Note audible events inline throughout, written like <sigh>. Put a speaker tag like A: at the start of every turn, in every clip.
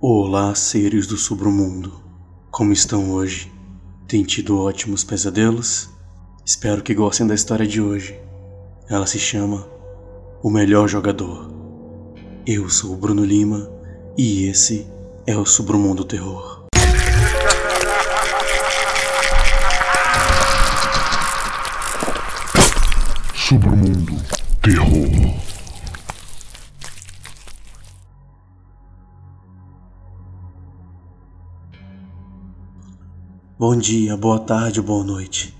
A: Olá, seres do submundo. Como estão hoje? Tem tido ótimos pesadelos? Espero que gostem da história de hoje. Ela se chama O Melhor Jogador. Eu sou o Bruno Lima e esse é o Submundo Terror.
B: Submundo Terror.
A: Bom dia, boa tarde, boa noite.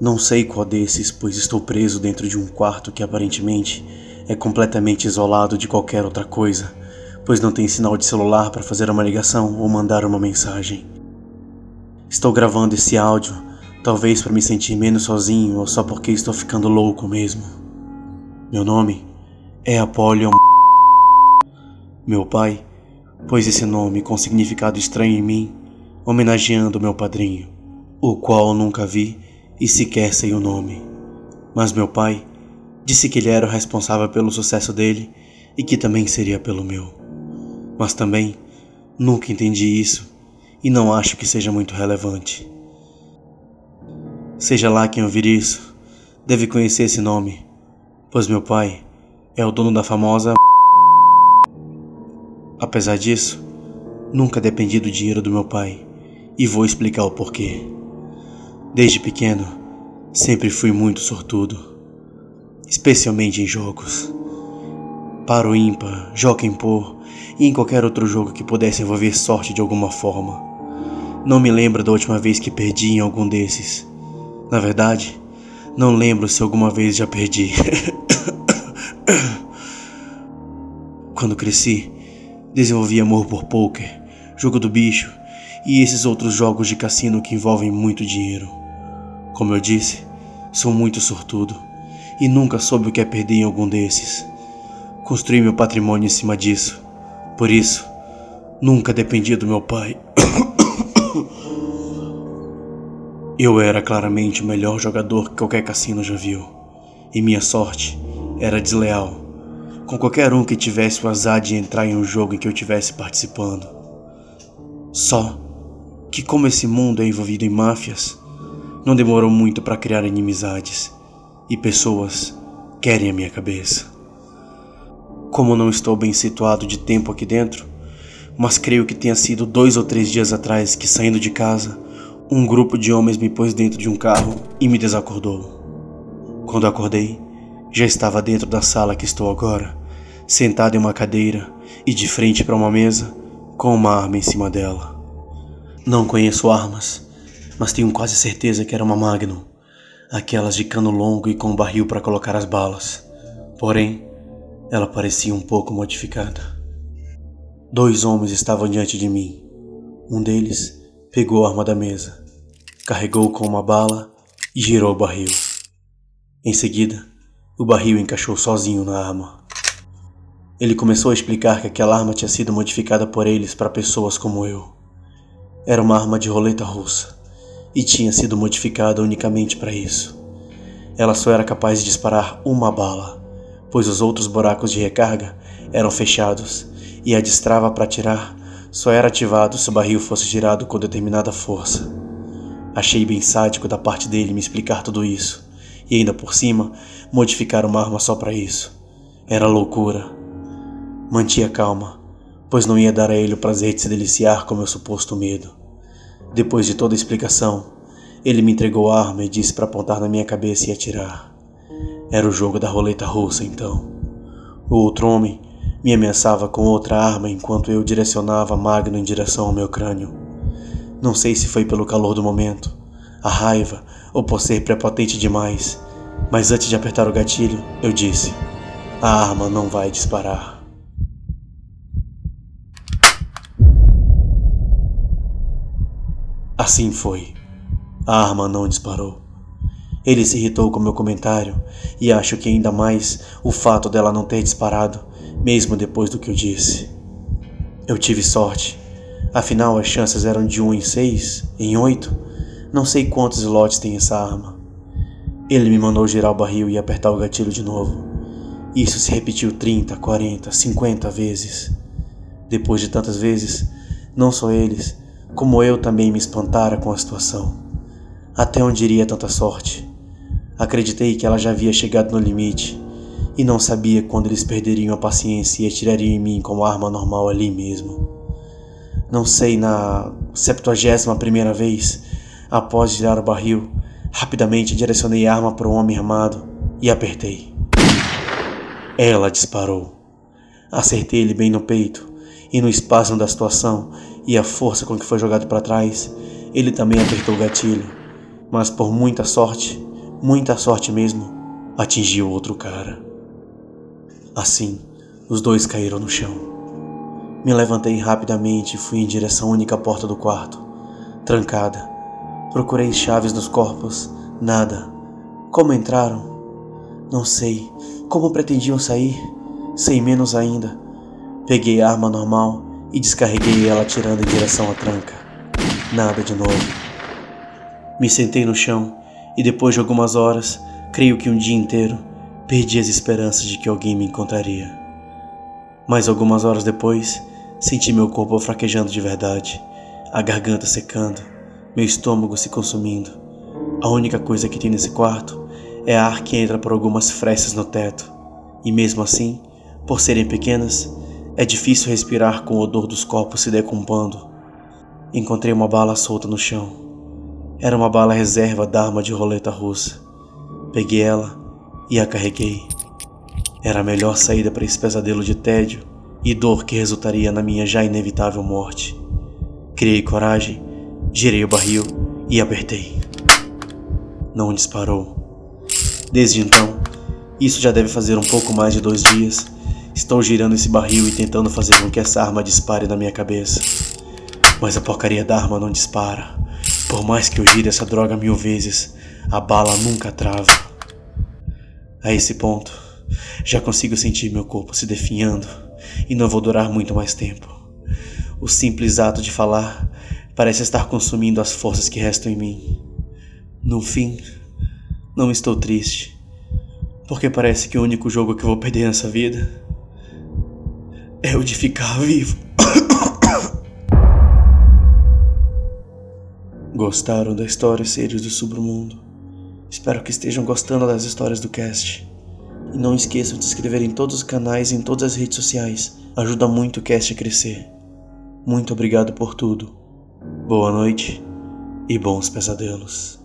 A: Não sei qual desses, pois estou preso dentro de um quarto que aparentemente é completamente isolado de qualquer outra coisa, pois não tem sinal de celular para fazer uma ligação ou mandar uma mensagem. Estou gravando esse áudio, talvez para me sentir menos sozinho ou só porque estou ficando louco mesmo. Meu nome é Apolion. Meu pai pôs esse nome com significado estranho em mim homenageando meu padrinho, o qual nunca vi e sequer sei o nome. Mas meu pai disse que ele era o responsável pelo sucesso dele e que também seria pelo meu. Mas também nunca entendi isso e não acho que seja muito relevante. Seja lá quem ouvir isso, deve conhecer esse nome, pois meu pai é o dono da famosa. Apesar disso, nunca dependi do dinheiro do meu pai e vou explicar o porquê. Desde pequeno, sempre fui muito sortudo, especialmente em jogos. Para o ímpar, joga pôr e em qualquer outro jogo que pudesse envolver sorte de alguma forma. Não me lembro da última vez que perdi em algum desses. Na verdade, não lembro se alguma vez já perdi. <coughs> Quando cresci, desenvolvi amor por poker, jogo do bicho e esses outros jogos de cassino que envolvem muito dinheiro. Como eu disse, sou muito sortudo e nunca soube o que é perder em algum desses. Construí meu patrimônio em cima disso. Por isso, nunca dependia do meu pai. <coughs> Eu era claramente o melhor jogador que qualquer cassino já viu. E minha sorte era desleal com qualquer um que tivesse o azar de entrar em um jogo em que eu estivesse participando. Só que, como esse mundo é envolvido em máfias, não demorou muito para criar inimizades e pessoas querem a minha cabeça. Como não estou bem situado de tempo aqui dentro, mas creio que tenha sido dois ou três dias atrás que, saindo de casa, um grupo de homens me pôs dentro de um carro e me desacordou. Quando acordei, já estava dentro da sala que estou agora, sentado em uma cadeira e de frente para uma mesa, com uma arma em cima dela. Não conheço armas, mas tenho quase certeza que era uma Magnum, aquelas de cano longo e com barril para colocar as balas. Porém, ela parecia um pouco modificada. Dois homens estavam diante de mim. Um deles pegou a arma da mesa, carregou com uma bala e girou o barril. Em seguida, o barril encaixou sozinho na arma. Ele começou a explicar que aquela arma tinha sido modificada por eles para pessoas como eu. Era uma arma de roleta russa e tinha sido modificada unicamente para isso. Ela só era capaz de disparar uma bala, pois os outros buracos de recarga eram fechados e a destrava para atirar só era ativado se o barril fosse girado com determinada força. Achei bem sádico da parte dele me explicar tudo isso e ainda por cima modificar uma arma só para isso. Era loucura. Mantia calma pois não ia dar a ele o prazer de se deliciar com meu suposto medo. Depois de toda a explicação, ele me entregou a arma e disse para apontar na minha cabeça e atirar. Era o jogo da roleta russa, então. O outro homem me ameaçava com outra arma enquanto eu direcionava a magna em direção ao meu crânio. Não sei se foi pelo calor do momento, a raiva ou por ser prepotente demais, mas antes de apertar o gatilho, eu disse: A arma não vai disparar. Assim foi. A arma não disparou. Ele se irritou com meu comentário e acho que ainda mais o fato dela não ter disparado, mesmo depois do que eu disse. Eu tive sorte. Afinal, as chances eram de 1 em 6, em 8. Não sei quantos slots tem essa arma. Ele me mandou girar o barril e apertar o gatilho de novo. Isso se repetiu 30, 40, 50 vezes. Depois de tantas vezes, não só eles, como eu também me espantara com a situação. Até onde iria tanta sorte? Acreditei que ela já havia chegado no limite e não sabia quando eles perderiam a paciência e atirariam em mim como arma normal ali mesmo. Não sei, na septuagésima primeira vez, após girar o barril, rapidamente direcionei a arma para o homem armado e apertei. Ela disparou. Acertei ele bem no peito e no espaço da situação e a força com que foi jogado para trás, ele também apertou o gatilho, mas por muita sorte, muita sorte mesmo, atingiu outro cara. Assim, os dois caíram no chão. Me levantei rapidamente e fui em direção à única porta do quarto, trancada. Procurei chaves nos corpos, nada. Como entraram? Não sei. Como pretendiam sair? Sei menos ainda. Peguei a arma normal e descarreguei ela atirando em direção à tranca. Nada de novo. Me sentei no chão e depois de algumas horas, creio que um dia inteiro, perdi as esperanças de que alguém me encontraria. Mas algumas horas depois, senti meu corpo fraquejando de verdade, a garganta secando, meu estômago se consumindo. A única coisa que tem nesse quarto é ar que entra por algumas frestas no teto, e mesmo assim, por serem pequenas, é difícil respirar com o odor dos corpos se decompondo. Encontrei uma bala solta no chão. Era uma bala reserva da arma de roleta russa. Peguei ela e a carreguei. Era a melhor saída para esse pesadelo de tédio e dor que resultaria na minha já inevitável morte. Criei coragem, girei o barril e apertei. Não disparou. Desde então, isso já deve fazer um pouco mais de dois dias Estou girando esse barril e tentando fazer com que essa arma dispare na minha cabeça. Mas a porcaria da arma não dispara. Por mais que eu gire essa droga mil vezes, a bala nunca trava. A esse ponto, já consigo sentir meu corpo se definhando e não vou durar muito mais tempo. O simples ato de falar parece estar consumindo as forças que restam em mim. No fim, não estou triste, porque parece que o único jogo que vou perder nessa vida é o de ficar vivo. Gostaram da história Seres do Submundo? Espero que estejam gostando das histórias do cast. E não esqueçam de se inscrever em todos os canais e em todas as redes sociais. Ajuda muito o cast a crescer. Muito obrigado por tudo. Boa noite e bons pesadelos.